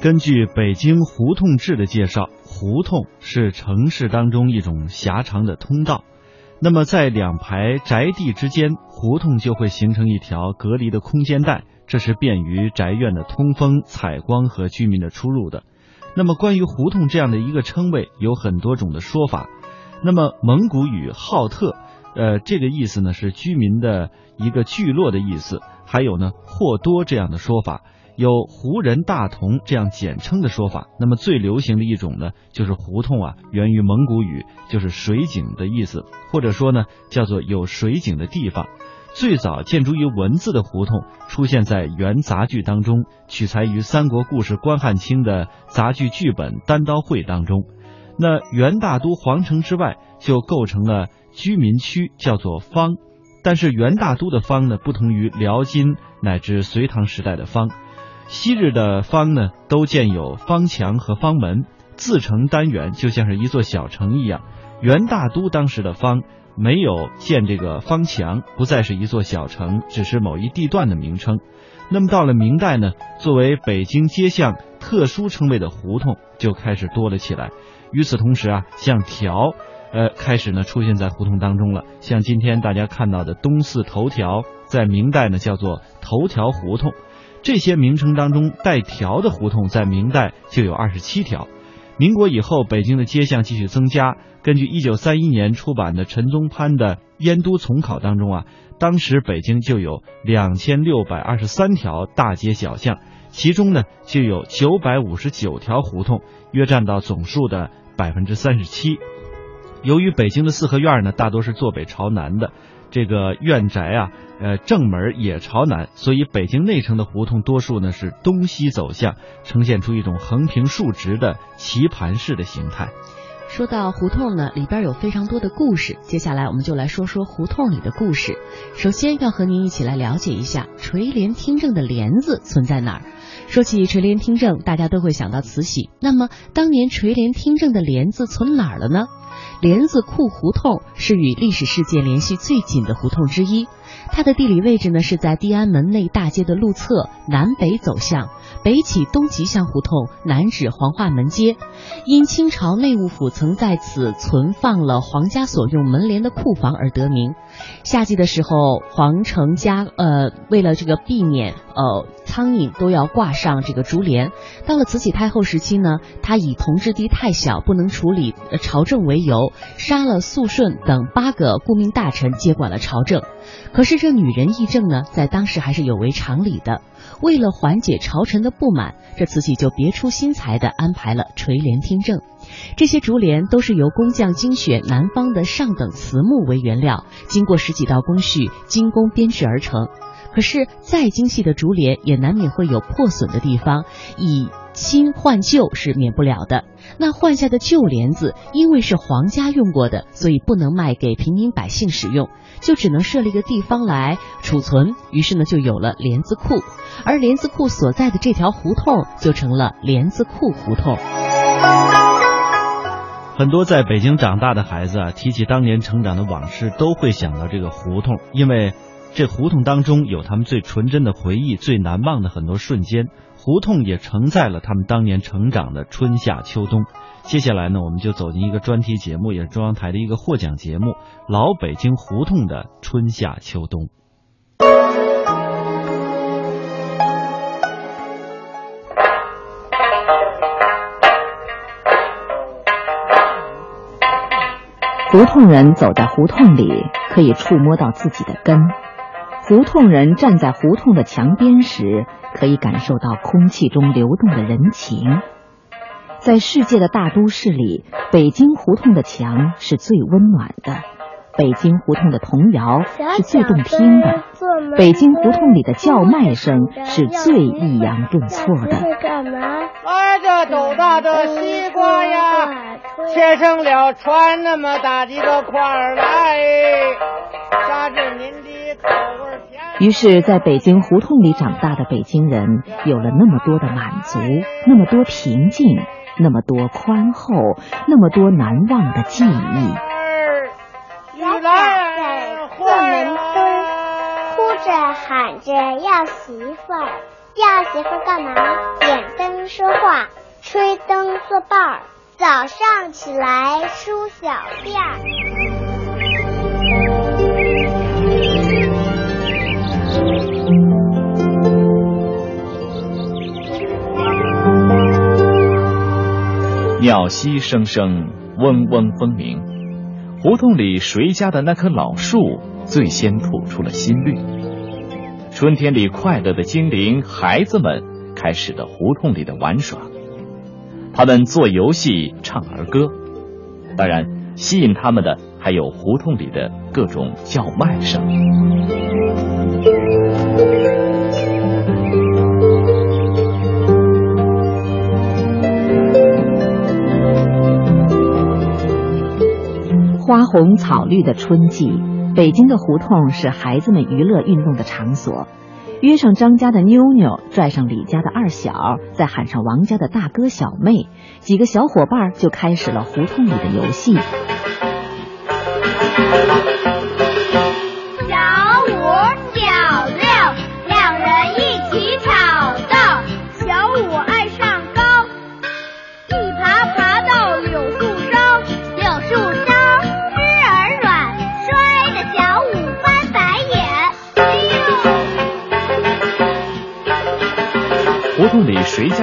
根据《北京胡同志》的介绍，胡同是城市当中一种狭长的通道。那么，在两排宅地之间，胡同就会形成一条隔离的空间带，这是便于宅院的通风、采光和居民的出入的。那么，关于胡同这样的一个称谓，有很多种的说法。那么，蒙古语“浩特”，呃，这个意思呢是居民的一个聚落的意思，还有呢“或多”这样的说法。有胡人大同这样简称的说法，那么最流行的一种呢，就是胡同啊，源于蒙古语，就是水井的意思，或者说呢，叫做有水井的地方。最早建筑于文字的胡同，出现在元杂剧当中，取材于三国故事关汉卿的杂剧剧本《单刀会》当中。那元大都皇城之外，就构成了居民区，叫做坊。但是元大都的坊呢，不同于辽金乃至隋唐时代的坊。昔日的坊呢，都建有坊墙和坊门，自成单元，就像是一座小城一样。元大都当时的坊没有建这个坊墙，不再是一座小城，只是某一地段的名称。那么到了明代呢，作为北京街巷特殊称谓的胡同就开始多了起来。与此同时啊，像条，呃，开始呢出现在胡同当中了。像今天大家看到的东四头条，在明代呢叫做头条胡同。这些名称当中带条的胡同，在明代就有二十七条。民国以后，北京的街巷继续增加。根据一九三一年出版的陈宗潘的《燕都丛考》当中啊，当时北京就有两千六百二十三条大街小巷，其中呢就有九百五十九条胡同，约占到总数的百分之三十七。由于北京的四合院呢，大多是坐北朝南的。这个院宅啊，呃，正门也朝南，所以北京内城的胡同多数呢是东西走向，呈现出一种横平竖直的棋盘式的形态。说到胡同呢，里边有非常多的故事，接下来我们就来说说胡同里的故事。首先要和您一起来了解一下垂帘听政的帘子存在哪儿。说起垂帘听政，大家都会想到慈禧，那么当年垂帘听政的帘子存哪儿了呢？帘子库胡同是与历史事件联系最紧的胡同之一，它的地理位置呢是在地安门内大街的路侧南北走向，北起东吉巷胡同，南至黄化门街。因清朝内务府曾在此存放了皇家所用门帘的库房而得名。夏季的时候，皇城家呃为了这个避免呃苍蝇都要挂上这个竹帘。到了慈禧太后时期呢，她以同治帝太小不能处理朝政为由，杀了肃顺等八个顾命大臣接管了朝政。可是这女人议政呢，在当时还是有违常理的。为了缓解朝臣的不满，这慈禧就别出心裁的安排了垂帘听政。这些竹帘都是由工匠精选南方的上等瓷木为原料，经过十几道工序精工编制而成。可是再精细的竹帘也难免会有破损的地方，以新换旧是免不了的。那换下的旧帘子，因为是皇家用过的，所以不能卖给平民百姓使用，就只能设立一个地方来储存。于是呢，就有了帘子库，而帘子库所在的这条胡同就成了帘子库胡同。很多在北京长大的孩子啊，提起当年成长的往事，都会想到这个胡同，因为这胡同当中有他们最纯真的回忆、最难忘的很多瞬间。胡同也承载了他们当年成长的春夏秋冬。接下来呢，我们就走进一个专题节目，也是中央台的一个获奖节目《老北京胡同的春夏秋冬》。胡同人走在胡同里，可以触摸到自己的根；胡同人站在胡同的墙边时，可以感受到空气中流动的人情。在世界的大都市里，北京胡同的墙是最温暖的，北京胡同的童谣是最动听的，北京胡同里的叫卖声是最抑扬顿挫的。干嘛？拿着斗大的西瓜呀！切成了串那么大的个块儿来，啥是您？于是，在北京胡同里长大的北京人，有了那么多的满足，那么多平静，那么多宽厚，那么多难忘的记忆。小崽儿过门东，哭着喊着要媳妇儿。要媳妇儿干嘛？点灯说话，吹灯作伴儿。早上起来梳小辫儿。鸟息声声，嗡嗡蜂鸣。胡同里谁家的那棵老树最先吐出了新绿？春天里快乐的精灵，孩子们开始了胡同里的玩耍。他们做游戏、唱儿歌，当然吸引他们的还有胡同里的各种叫卖声。花红草绿的春季，北京的胡同是孩子们娱乐运动的场所。约上张家的妞妞，拽上李家的二小，再喊上王家的大哥小妹，几个小伙伴就开始了胡同里的游戏。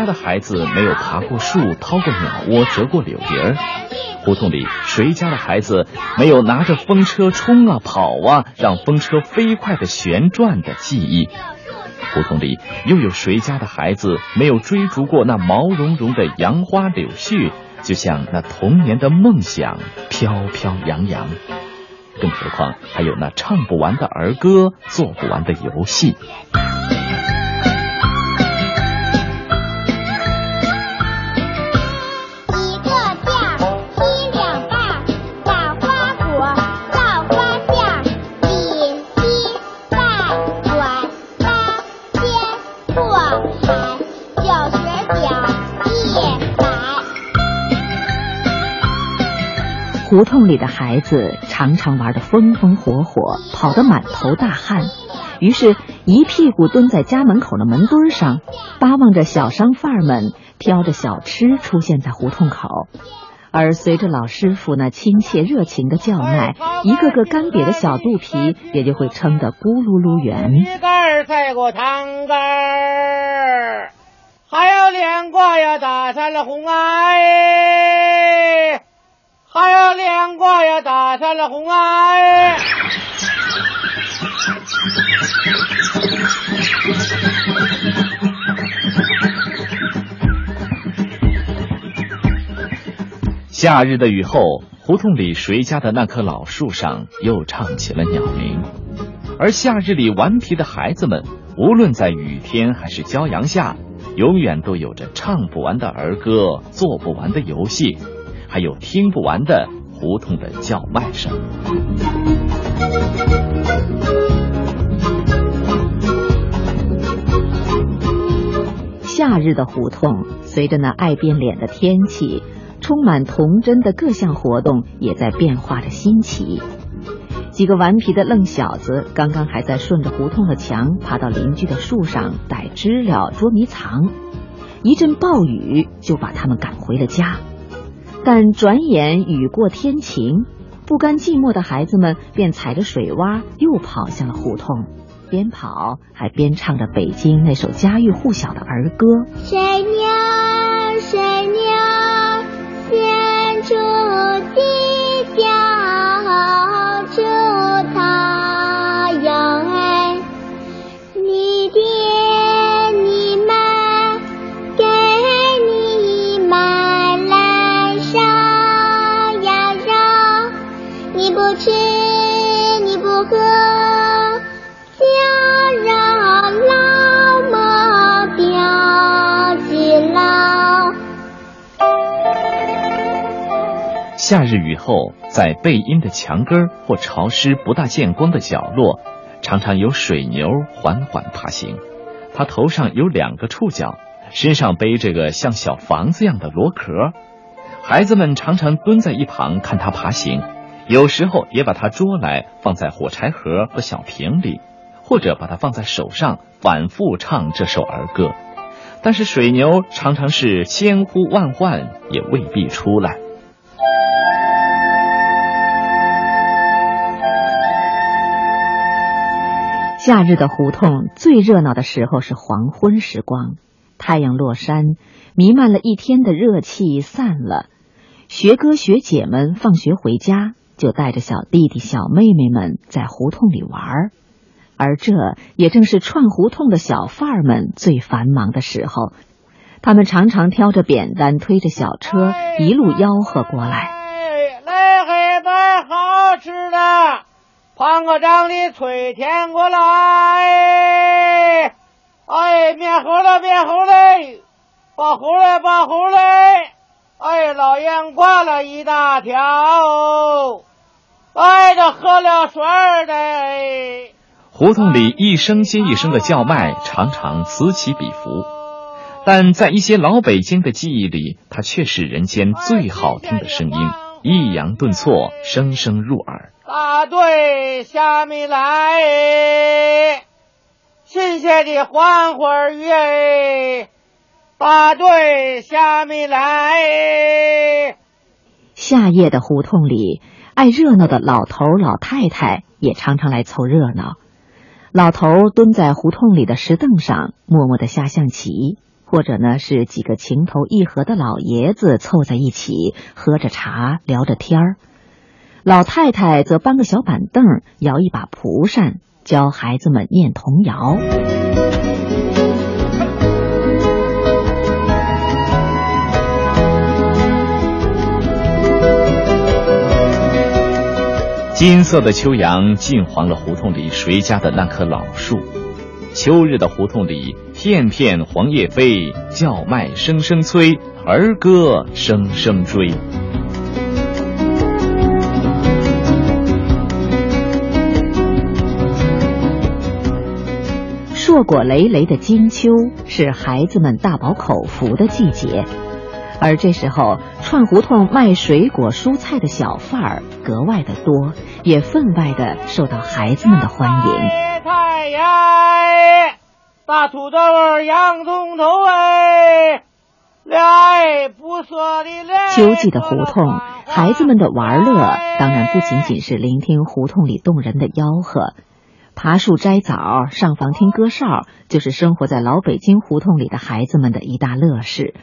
的孩子没有爬过树、掏过鸟窝、折过柳叶儿？胡同里谁家的孩子没有拿着风车冲啊跑啊，让风车飞快的旋转的记忆？胡同里又有谁家的孩子没有追逐过那毛茸茸的杨花柳絮，就像那童年的梦想飘飘扬扬？更何况还有那唱不完的儿歌、做不完的游戏。胡同里的孩子常常玩得风风火火，跑得满头大汗，于是，一屁股蹲在家门口的门墩上，巴望着小商贩们挑着小吃出现在胡同口。而随着老师傅那亲切热情的叫卖，一个个干瘪的小肚皮也就会撑得咕噜噜圆。鱼干赛过汤干儿，还有莲瓜呀打上了红哎。还有莲瓜呀，打上了红哎！夏日的雨后，胡同里谁家的那棵老树上又唱起了鸟鸣，而夏日里顽皮的孩子们，无论在雨天还是骄阳下，永远都有着唱不完的儿歌，做不完的游戏。还有听不完的胡同的叫卖声。夏日的胡同，随着那爱变脸的天气，充满童真的各项活动也在变化着新奇。几个顽皮的愣小子，刚刚还在顺着胡同的墙爬到邻居的树上逮知了、捉迷藏，一阵暴雨就把他们赶回了家。但转眼雨过天晴，不甘寂寞的孩子们便踩着水洼又跑向了胡同，边跑还边唱着北京那首家喻户晓的儿歌：水鸟，水鸟，衔着夏日雨后，在背阴的墙根或潮湿不大见光的角落，常常有水牛缓缓爬行。它头上有两个触角，身上背着个像小房子样的螺壳。孩子们常常蹲在一旁看它爬行，有时候也把它捉来放在火柴盒和小瓶里，或者把它放在手上，反复唱这首儿歌。但是水牛常常是千呼万唤也未必出来。夏日的胡同最热闹的时候是黄昏时光，太阳落山，弥漫了一天的热气散了，学哥学姐们放学回家，就带着小弟弟小妹妹们在胡同里玩儿。而这也正是串胡同的小贩儿们最繁忙的时候，他们常常挑着扁担，推着小车，一路吆喝过来。来，孩子，好吃的，胖个长的脆甜过来。哎，面糊了，面糊嘞，把糊嘞，把糊嘞。哎，老烟挂了一大条。哎，这喝了水的。胡同里一声接一声的叫卖，常常此起彼伏，但在一些老北京的记忆里，它却是人间最好听的声音，抑扬顿挫，声声入耳。大队下面来，新鲜的黄花鱼大队下面来。夏夜的胡同里，爱热闹的老头老太太也常常来凑热闹。老头蹲在胡同里的石凳上，默默的下象棋，或者呢是几个情投意合的老爷子凑在一起喝着茶聊着天儿。老太太则搬个小板凳，摇一把蒲扇，教孩子们念童谣。金色的秋阳浸黄了胡同里谁家的那棵老树，秋日的胡同里，片片黄叶飞，叫卖声声催，儿歌声声追。硕果累累的金秋是孩子们大饱口福的季节。而这时候，串胡同卖水果蔬菜的小贩儿格外的多，也分外的受到孩子们的欢迎。菜呀，大土豆洋葱头哎，来不说的来。秋季的胡同，孩子们的玩乐当然不仅仅是聆听胡同里动人的吆喝，爬树摘枣、上房听歌哨，就是生活在老北京胡同里的孩子们的一大乐事。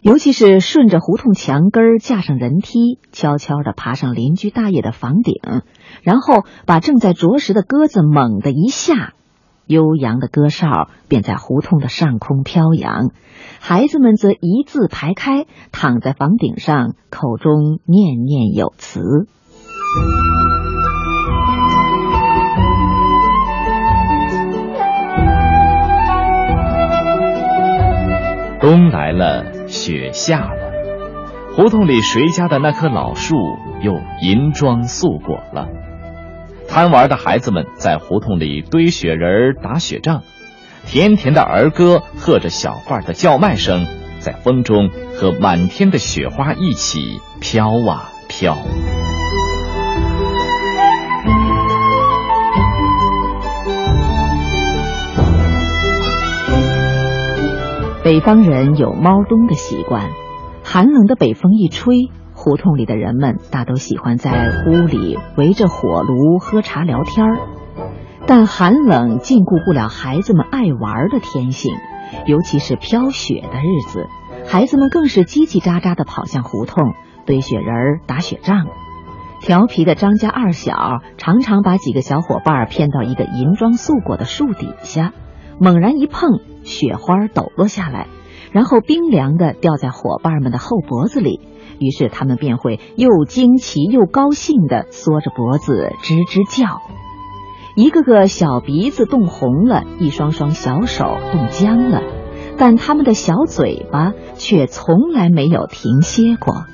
尤其是顺着胡同墙根架上人梯，悄悄地爬上邻居大爷的房顶，然后把正在啄食的鸽子猛地一下，悠扬的歌哨便在胡同的上空飘扬。孩子们则一字排开，躺在房顶上，口中念念有词。冬来了。雪下了，胡同里谁家的那棵老树又银装素裹了？贪玩的孩子们在胡同里堆雪人、打雪仗，甜甜的儿歌和着小贩的叫卖声，在风中和满天的雪花一起飘啊飘。北方人有猫冬的习惯，寒冷的北风一吹，胡同里的人们大都喜欢在屋里围着火炉喝茶聊天儿。但寒冷禁锢不了孩子们爱玩的天性，尤其是飘雪的日子，孩子们更是叽叽喳喳地跑向胡同堆雪人、打雪仗。调皮的张家二小常常把几个小伙伴骗到一个银装素裹的树底下，猛然一碰。雪花抖落下来，然后冰凉的掉在伙伴们的后脖子里，于是他们便会又惊奇又高兴的缩着脖子吱吱叫，一个个小鼻子冻红了，一双双小手冻僵了，但他们的小嘴巴却从来没有停歇过。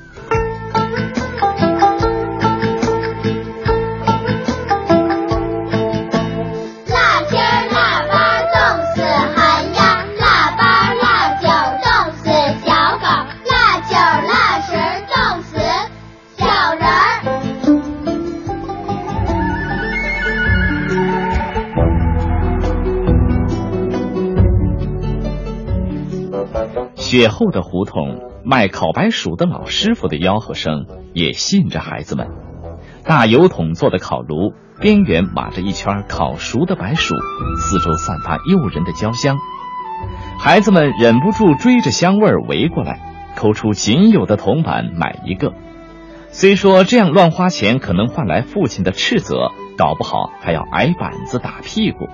雪后的胡同，卖烤白薯的老师傅的吆喝声也吸引着孩子们。大油桶做的烤炉，边缘码着一圈烤熟的白薯，四周散发诱人的焦香。孩子们忍不住追着香味儿围过来，抠出仅有的铜板买一个。虽说这样乱花钱可能换来父亲的斥责，搞不好还要挨板子打屁股。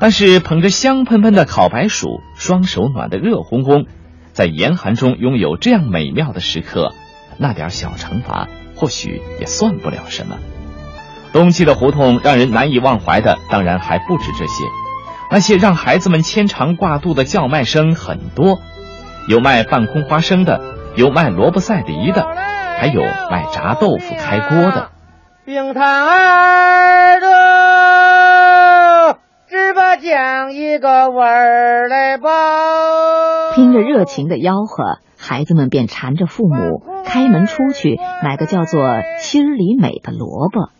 但是捧着香喷喷的烤白薯，双手暖得热烘烘，在严寒中拥有这样美妙的时刻，那点小惩罚或许也算不了什么。冬季的胡同让人难以忘怀的，当然还不止这些。那些让孩子们牵肠挂肚的叫卖声很多，有卖半空花生的，有卖萝卜赛梨的，还有卖炸豆腐开锅的。冰糖儿的，只把酱一个味儿来包。热情的吆喝，孩子们便缠着父母开门出去买个叫做心里美的萝卜。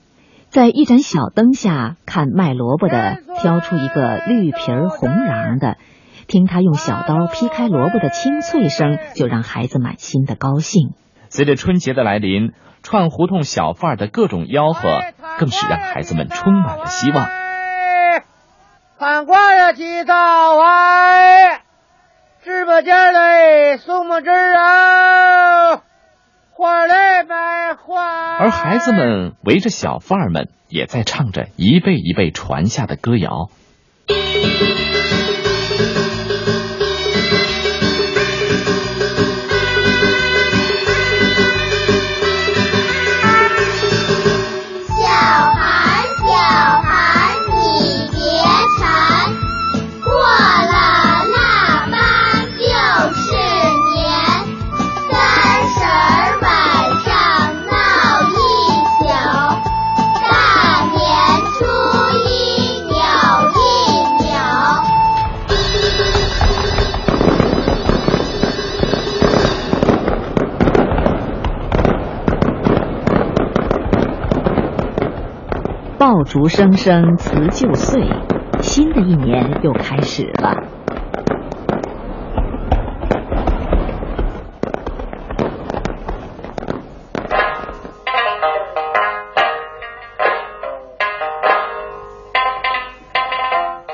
在一盏小灯下看卖萝卜的，挑出一个绿皮儿红瓤的，听他用小刀劈开萝卜的清脆声，就让孩子满心的高兴。随着春节的来临，串胡同小贩的各种吆喝，更是让孩子们充满了希望。看瓜呀，起早哎，芝麻尖嘞，松木枝啊。花来买花，而孩子们围着小贩儿们，也在唱着一辈一辈传下的歌谣。竹声声辞旧岁，新的一年又开始了。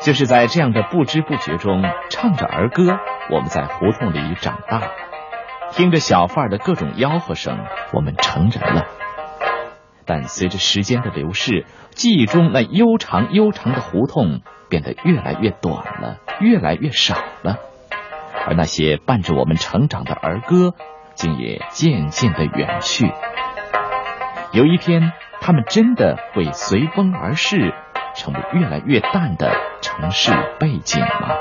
就是在这样的不知不觉中，唱着儿歌，我们在胡同里长大；听着小贩的各种吆喝声，我们成人了。但随着时间的流逝，记忆中那悠长悠长的胡同变得越来越短了，越来越少了，而那些伴着我们成长的儿歌，竟也渐渐的远去。有一天，他们真的会随风而逝，成为越来越淡的城市背景吗？